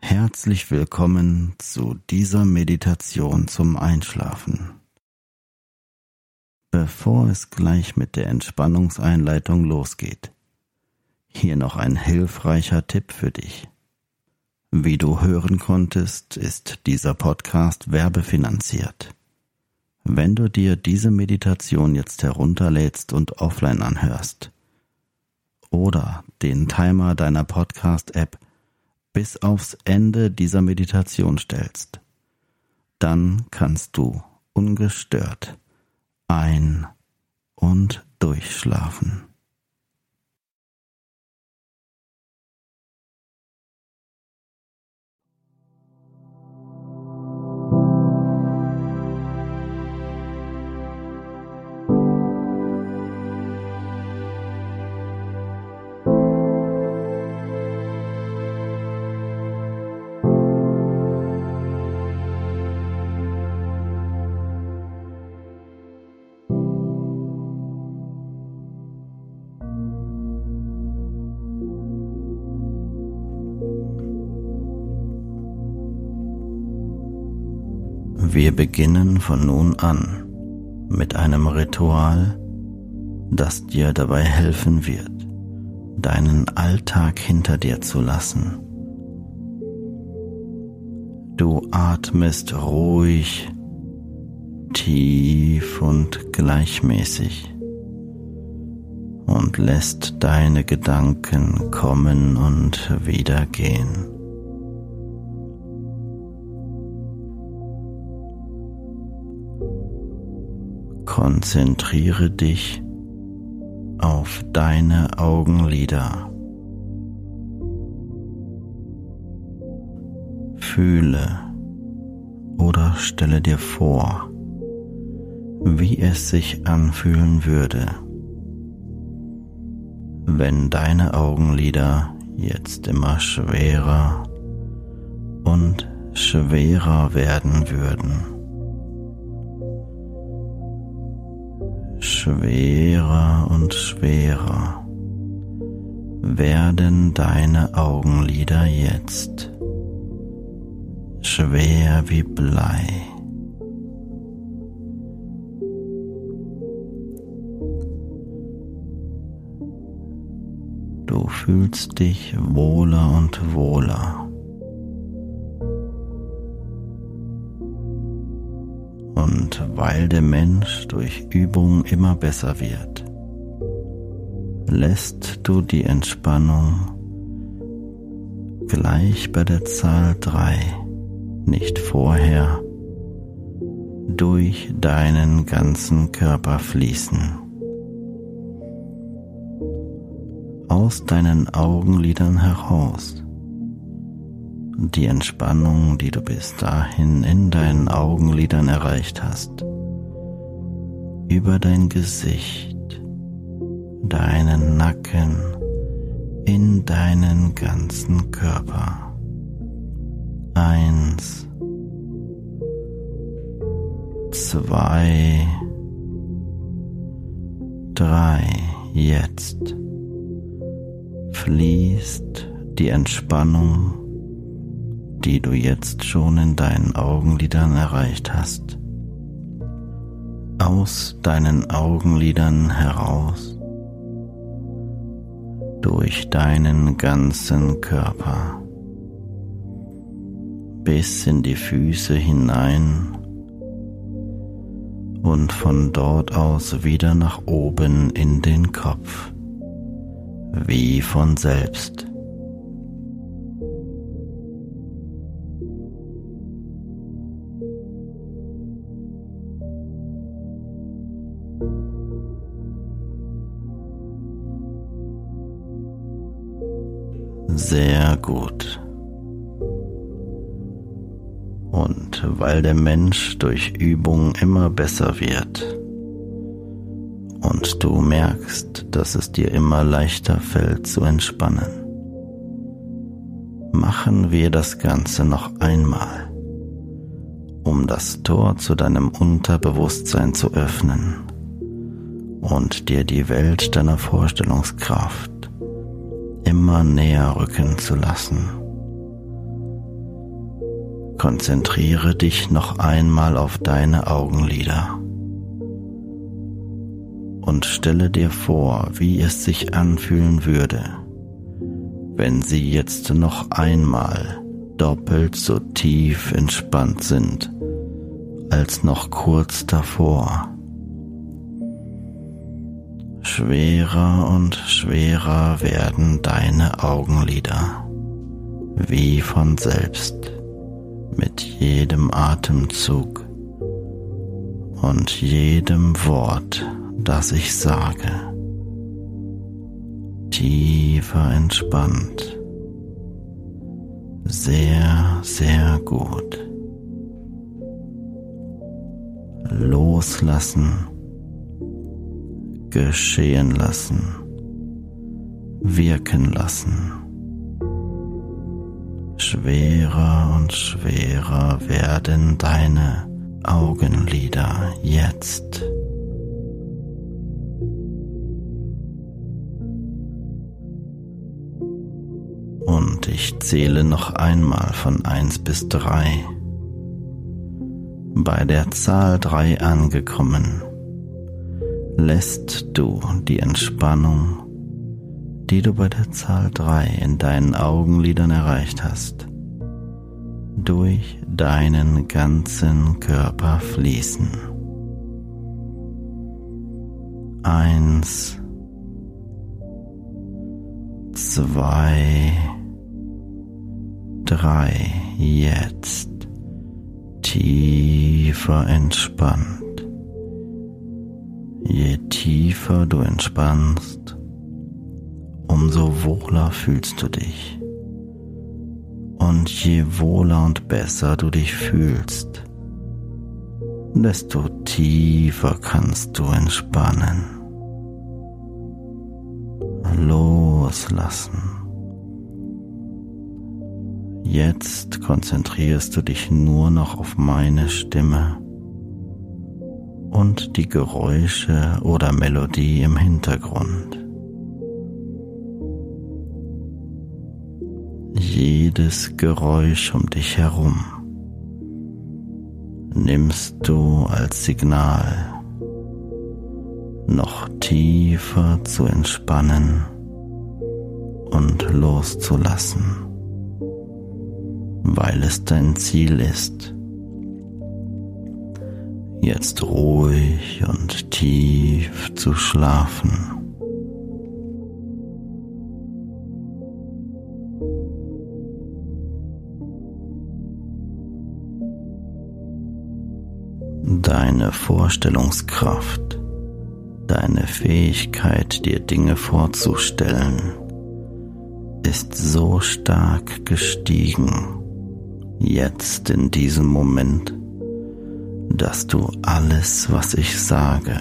Herzlich willkommen zu dieser Meditation zum Einschlafen. Bevor es gleich mit der Entspannungseinleitung losgeht, hier noch ein hilfreicher Tipp für dich. Wie du hören konntest, ist dieser Podcast werbefinanziert. Wenn du dir diese Meditation jetzt herunterlädst und offline anhörst oder den Timer deiner Podcast-App bis aufs Ende dieser Meditation stellst, dann kannst du ungestört ein- und durchschlafen. Wir beginnen von nun an mit einem Ritual, das dir dabei helfen wird, deinen Alltag hinter dir zu lassen. Du atmest ruhig, tief und gleichmäßig und lässt deine Gedanken kommen und wieder gehen. Konzentriere dich auf deine Augenlider. Fühle oder stelle dir vor, wie es sich anfühlen würde, wenn deine Augenlider jetzt immer schwerer und schwerer werden würden. Schwerer und schwerer werden deine Augenlider jetzt schwer wie Blei. Du fühlst dich wohler und wohler. Und weil der Mensch durch Übung immer besser wird, lässt du die Entspannung gleich bei der Zahl drei, nicht vorher, durch deinen ganzen Körper fließen. Aus deinen Augenlidern heraus. Die Entspannung, die du bis dahin in deinen Augenlidern erreicht hast, über dein Gesicht, deinen Nacken, in deinen ganzen Körper. Eins, zwei, drei. Jetzt fließt die Entspannung, die du jetzt schon in deinen Augenlidern erreicht hast, aus deinen Augenlidern heraus. Durch deinen ganzen Körper. Bis in die Füße hinein. Und von dort aus wieder nach oben in den Kopf, wie von selbst. Sehr gut. Und weil der Mensch durch Übung immer besser wird und du merkst, dass es dir immer leichter fällt zu entspannen, machen wir das Ganze noch einmal, um das Tor zu deinem Unterbewusstsein zu öffnen und dir die Welt deiner Vorstellungskraft immer näher rücken zu lassen. Konzentriere dich noch einmal auf deine Augenlider und stelle dir vor, wie es sich anfühlen würde, wenn sie jetzt noch einmal doppelt so tief entspannt sind als noch kurz davor. Schwerer und schwerer werden deine Augenlider, wie von selbst, mit jedem Atemzug und jedem Wort, das ich sage. Tiefer entspannt. Sehr, sehr gut. Loslassen geschehen lassen, wirken lassen. Schwerer und schwerer werden deine Augenlider jetzt. Und ich zähle noch einmal von eins bis drei. Bei der Zahl drei angekommen lässt du die Entspannung, die du bei der Zahl 3 in deinen Augenlidern erreicht hast, durch deinen ganzen Körper fließen. Eins, zwei, drei, jetzt tiefer entspannt. Je tiefer du entspannst, umso wohler fühlst du dich. Und je wohler und besser du dich fühlst, desto tiefer kannst du entspannen. Loslassen. Jetzt konzentrierst du dich nur noch auf meine Stimme und die Geräusche oder Melodie im Hintergrund. Jedes Geräusch um dich herum nimmst du als Signal, noch tiefer zu entspannen und loszulassen, weil es dein Ziel ist, jetzt ruhig und tief zu schlafen. Deine Vorstellungskraft, deine Fähigkeit, dir Dinge vorzustellen, ist so stark gestiegen, jetzt in diesem Moment, dass du alles, was ich sage,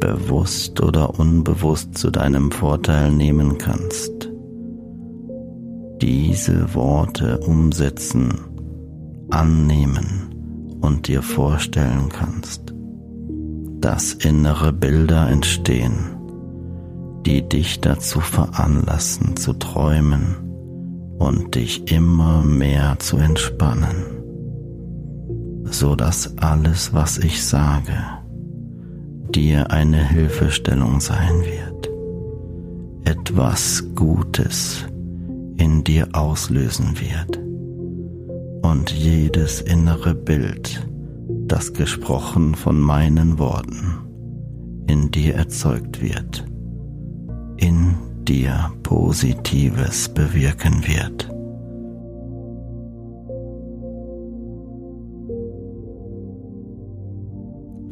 bewusst oder unbewusst zu deinem Vorteil nehmen kannst. Diese Worte umsetzen, annehmen und dir vorstellen kannst, dass innere Bilder entstehen, die dich dazu veranlassen zu träumen und dich immer mehr zu entspannen, so dass alles, was ich sage, dir eine Hilfestellung sein wird, etwas Gutes in dir auslösen wird. Und jedes innere Bild, das gesprochen von meinen Worten in dir erzeugt wird, in dir Positives bewirken wird.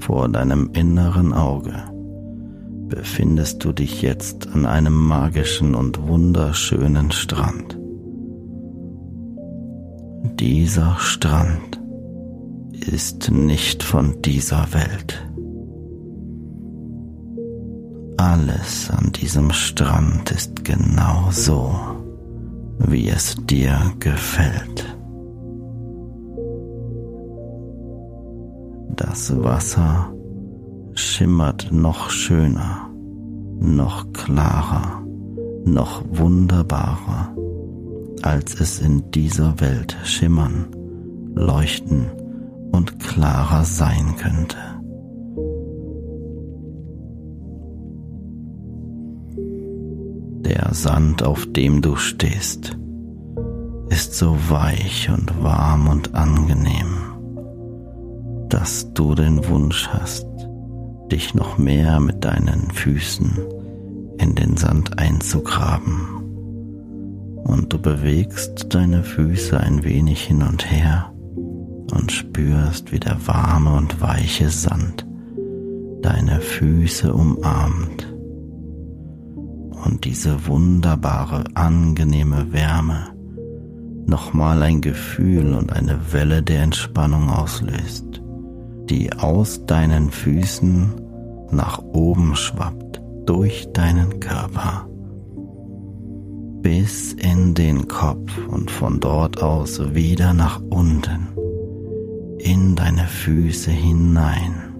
Vor deinem inneren Auge befindest du dich jetzt an einem magischen und wunderschönen Strand. Dieser Strand ist nicht von dieser Welt. Alles an diesem Strand ist genau so, wie es dir gefällt. Das Wasser schimmert noch schöner, noch klarer, noch wunderbarer, als es in dieser Welt schimmern, leuchten und klarer sein könnte. Der Sand, auf dem du stehst, ist so weich und warm und angenehm, dass du den Wunsch hast, dich noch mehr mit deinen Füßen in den Sand einzugraben. Und du bewegst deine Füße ein wenig hin und her und spürst, wie der warme und weiche Sand deine Füße umarmt und diese wunderbare, angenehme Wärme nochmal ein Gefühl und eine Welle der Entspannung auslöst, die aus deinen Füßen nach oben schwappt durch deinen Körper bis in den Kopf und von dort aus wieder nach unten in deine Füße hinein.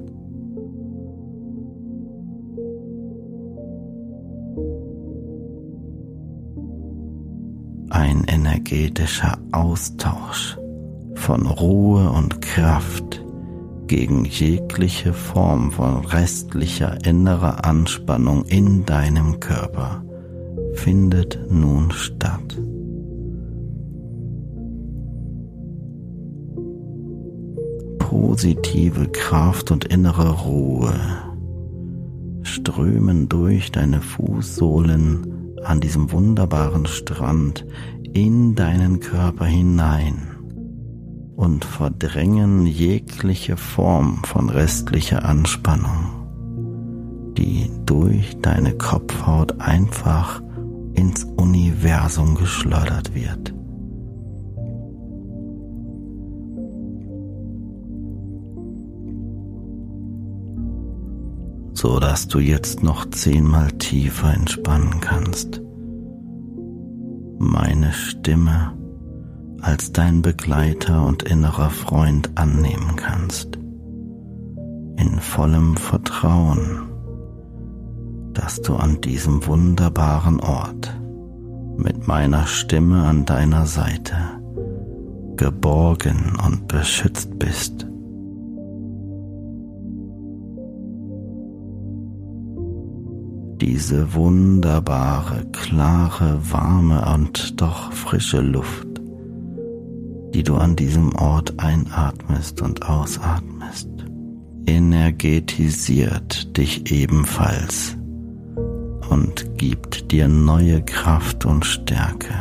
ein energetischer Austausch von Ruhe und Kraft gegen jegliche Form von restlicher innerer Anspannung in deinem Körper findet nun statt. Positive Kraft und innere Ruhe strömen durch deine Fußsohlen an diesem wunderbaren Strand in deinen Körper hinein und verdrängen jegliche Form von restlicher Anspannung, die durch deine Kopfhaut einfach ins Universum geschleudert wird. so dass du jetzt noch zehnmal tiefer entspannen kannst. Meine Stimme als dein Begleiter und innerer Freund annehmen kannst. In vollem Vertrauen, dass du an diesem wunderbaren Ort mit meiner Stimme an deiner Seite geborgen und beschützt bist. diese wunderbare, klare, warme und doch frische Luft, die du an diesem Ort einatmest und ausatmest, energetisiert dich ebenfalls und gibt dir neue Kraft und Stärke.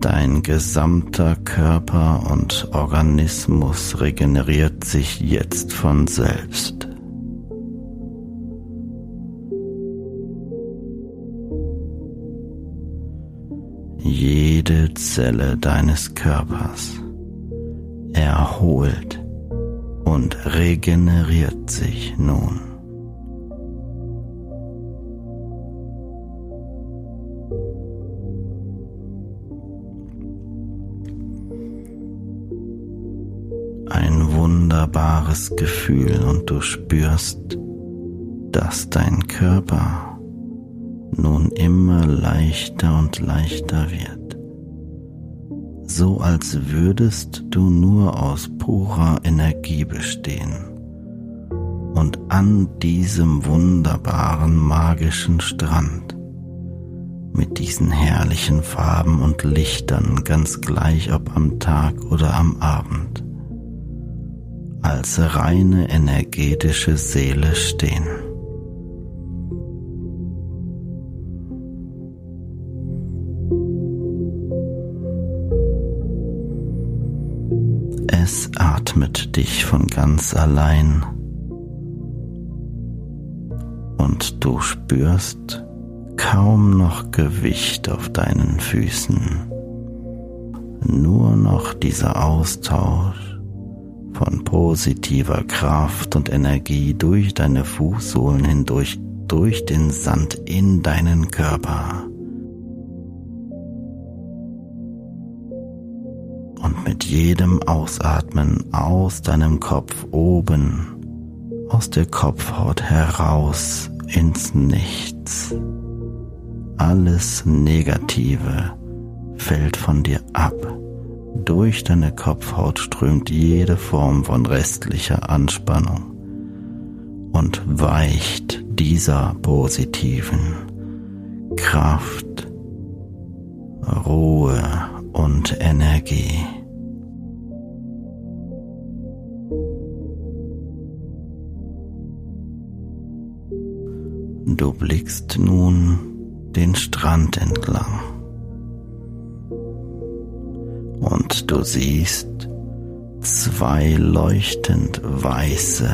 Dein gesamter Körper und Organismus regeneriert sich jetzt von selbst. Jede Zelle deines Körpers erholt und regeneriert sich nun. Ein wunderbares Gefühl und du spürst, dass dein Körper nun immer leichter und leichter wird so als würdest du nur aus purer Energie bestehen. Und an diesem wunderbaren magischen Strand mit diesen herrlichen Farben und Lichtern, ganz gleich ob am Tag oder am Abend, als reine energetische Seele stehen. Atmet dich von ganz allein und du spürst kaum noch Gewicht auf deinen Füßen, nur noch dieser Austausch von positiver Kraft und Energie durch deine Fußsohlen hindurch, durch den Sand in deinen Körper. Mit jedem Ausatmen aus deinem Kopf oben, aus der Kopfhaut heraus ins Nichts. Alles Negative fällt von dir ab. Durch deine Kopfhaut strömt jede Form von restlicher Anspannung und weicht dieser positiven Kraft, Ruhe und Energie. Du blickst nun den Strand entlang und du siehst zwei leuchtend weiße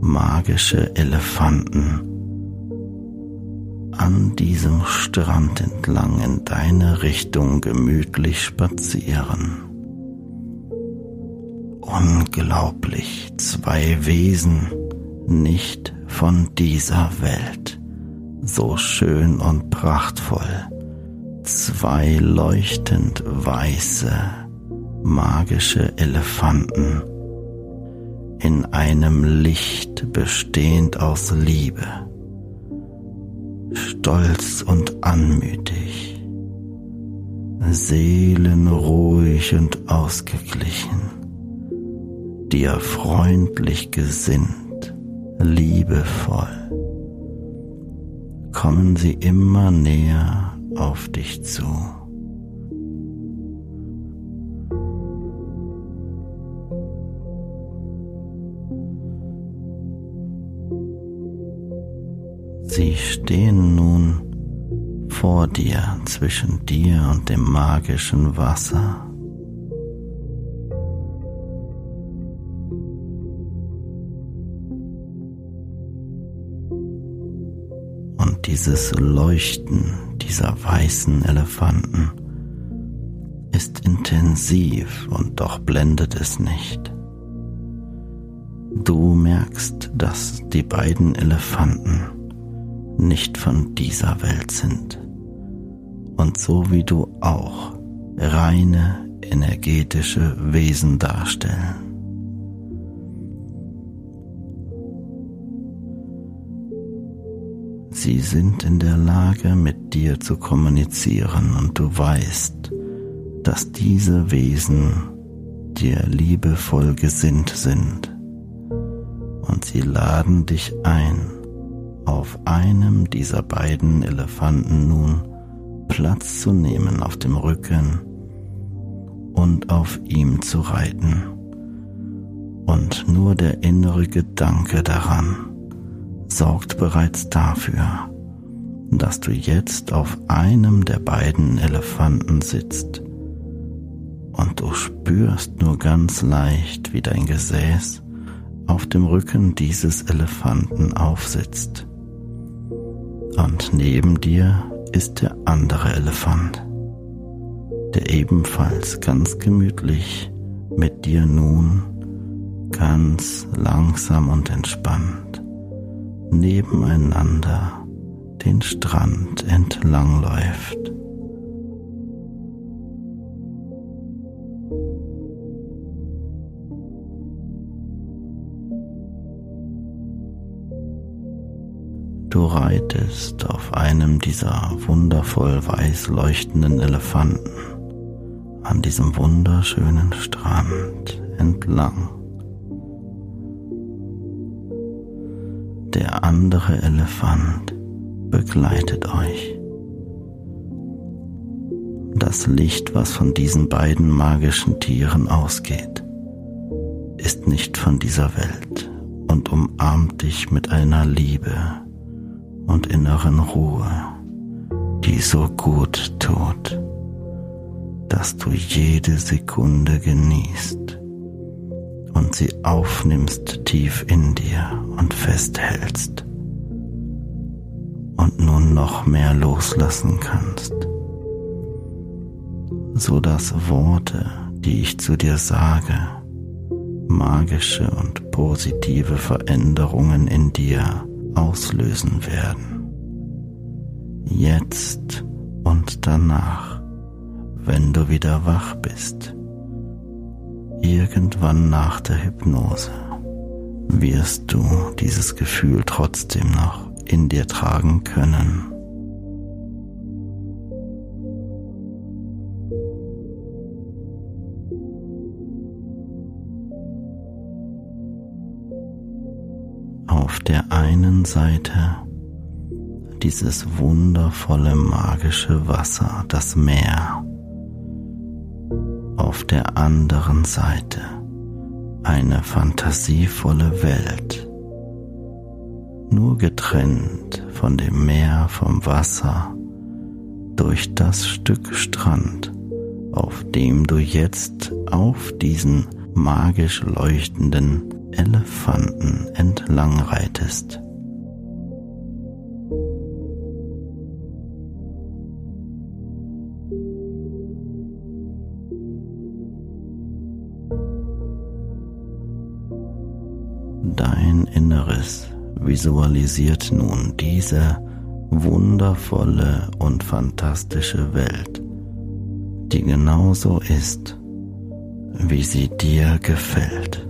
magische Elefanten an diesem Strand entlang in deine Richtung gemütlich spazieren. Unglaublich, zwei Wesen, nicht von dieser Welt, so schön und prachtvoll, zwei leuchtend weiße, magische Elefanten in einem Licht bestehend aus Liebe, stolz und anmütig, seelenruhig und ausgeglichen, dir freundlich gesinnt, liebevoll kommen sie immer näher auf dich zu. Sie stehen nun vor dir zwischen dir und dem magischen Wasser. Dieses Leuchten dieser weißen Elefanten ist intensiv und doch blendet es nicht. Du merkst, dass die beiden Elefanten nicht von dieser Welt sind und so wie du auch reine energetische Wesen darstellen. Sie sind in der Lage, mit dir zu kommunizieren und du weißt, dass diese Wesen dir liebevoll gesinnt sind und sie laden dich ein, auf einem dieser beiden Elefanten nun Platz zu nehmen auf dem Rücken und auf ihm zu reiten. Und nur der innere Gedanke daran, sorgt bereits dafür, dass du jetzt auf einem der beiden Elefanten sitzt und du spürst nur ganz leicht, wie dein Gesäß auf dem Rücken dieses Elefanten aufsitzt. Und neben dir ist der andere Elefant, der ebenfalls ganz gemütlich mit dir nun ganz langsam und entspannt nebeneinander den Strand entlang läuft. Du reitest auf einem dieser wundervoll weiß leuchtenden Elefanten an diesem wunderschönen Strand entlang. Der andere Elefant begleitet euch. Das Licht, was von diesen beiden magischen Tieren ausgeht, ist nicht von dieser Welt und umarmt dich mit einer Liebe und inneren Ruhe, die so gut tut, dass du jede Sekunde genießt und sie aufnimmst tief in dir und festhältst und nun noch mehr loslassen kannst, so dass Worte, die ich zu dir sage, magische und positive Veränderungen in dir auslösen werden. Jetzt und danach, wenn du wieder wach bist, irgendwann nach der Hypnose, wirst du dieses Gefühl trotzdem noch in dir tragen können. Auf der einen Seite dieses wundervolle magische Wasser, das Meer. Auf der anderen Seite eine fantasievolle Welt, nur getrennt von dem Meer vom Wasser durch das Stück Strand, auf dem du jetzt auf diesen magisch leuchtenden Elefanten entlang reitest. Inneres visualisiert nun diese wundervolle und fantastische Welt, die genauso ist, wie sie dir gefällt.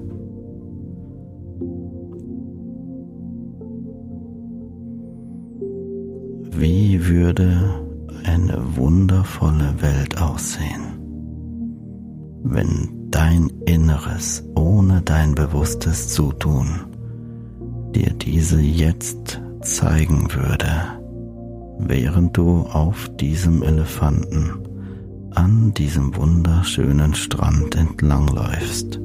Wie würde eine wundervolle Welt aussehen, wenn dein Inneres ohne dein bewusstes Zutun dir diese jetzt zeigen würde, während du auf diesem Elefanten an diesem wunderschönen Strand entlangläufst.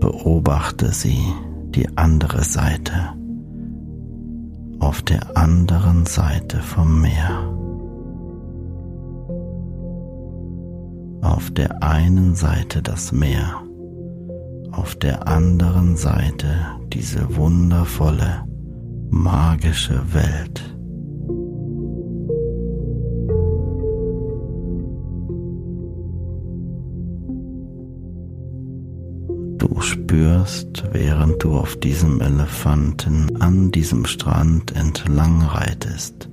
Beobachte sie, die andere Seite, auf der anderen Seite vom Meer. Auf der einen Seite das Meer, auf der anderen Seite diese wundervolle, magische Welt. Du spürst, während du auf diesem Elefanten an diesem Strand entlang reitest,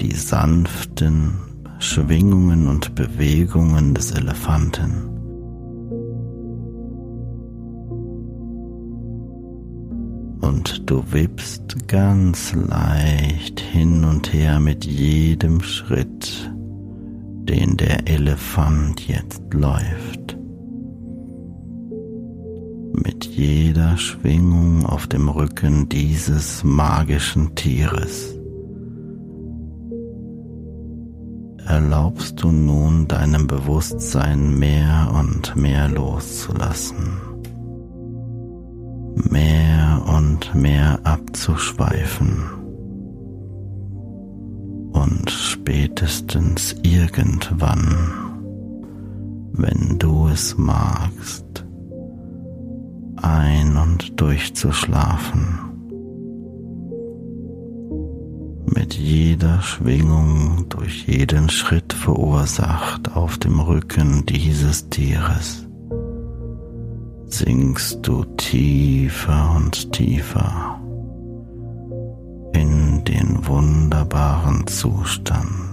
die sanften Schwingungen und Bewegungen des Elefanten. Und du wippst ganz leicht hin und her mit jedem Schritt, den der Elefant jetzt läuft mit jeder Schwingung auf dem Rücken dieses magischen Tieres. Erlaubst du nun deinem Bewusstsein mehr und mehr loszulassen, mehr und mehr abzuschweifen und spätestens irgendwann, wenn du es magst, ein- und durchzuschlafen. Mit jeder Schwingung durch jeden Schritt verursacht auf dem Rücken dieses Tieres sinkst du tiefer und tiefer in den wunderbaren Zustand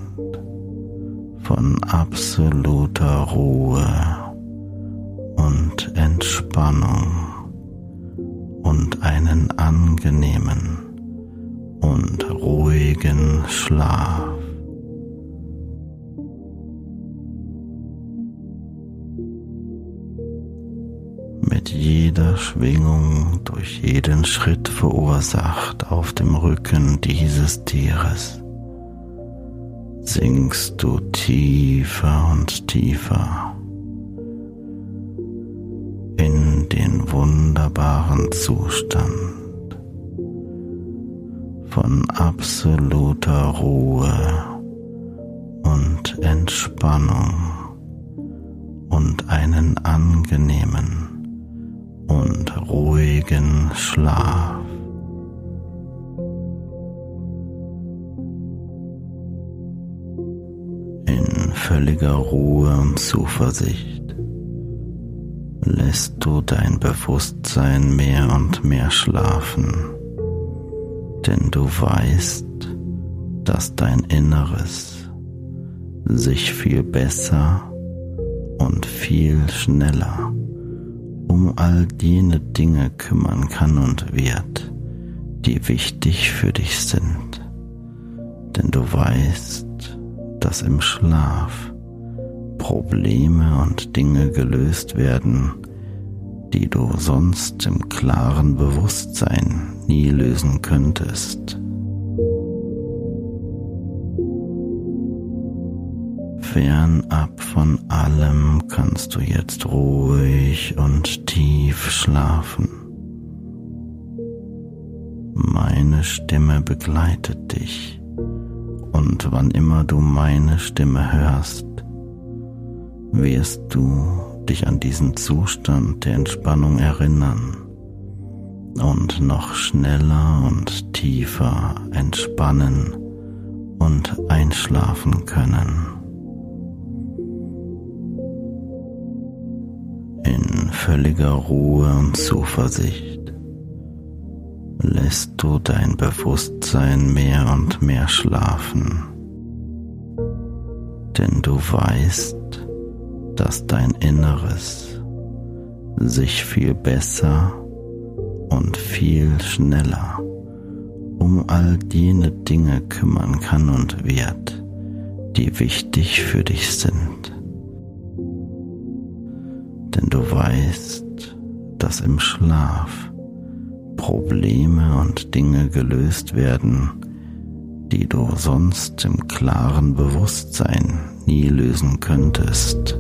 von absoluter Ruhe und Entspannung und einen angenehmen und ruhigen Schlaf. mit jeder Schwingung durch jeden Schritt verursacht auf dem Rücken dieses Tieres, sinkst du tiefer und tiefer wunderbaren Zustand von absoluter Ruhe und Entspannung und einen angenehmen und ruhigen Schlaf. In völliger Ruhe und Zuversicht lässt du dein Bewusstsein mehr und mehr schlafen, denn du weißt, dass dein Inneres sich viel besser und viel schneller um all jene Dinge kümmern kann und wird, die wichtig für dich sind. Denn du weißt, dass im Schlaf Probleme und Dinge gelöst werden, die du sonst im klaren Bewusstsein nie lösen könntest. Fernab von allem kannst du jetzt ruhig und tief schlafen. Meine Stimme begleitet dich und wann immer du meine Stimme hörst, wirst du dich an diesen Zustand der Entspannung erinnern und noch schneller und tiefer entspannen und einschlafen können. In völliger Ruhe und Zuversicht lässt du dein Bewusstsein mehr und mehr schlafen, denn du weißt, dass dein Inneres sich viel besser und viel schneller um all jene Dinge kümmern kann und wird, die wichtig für dich sind denn du weißt, dass im Schlaf Probleme und Dinge gelöst werden, die du sonst im klaren Bewusstsein nie lösen könntest.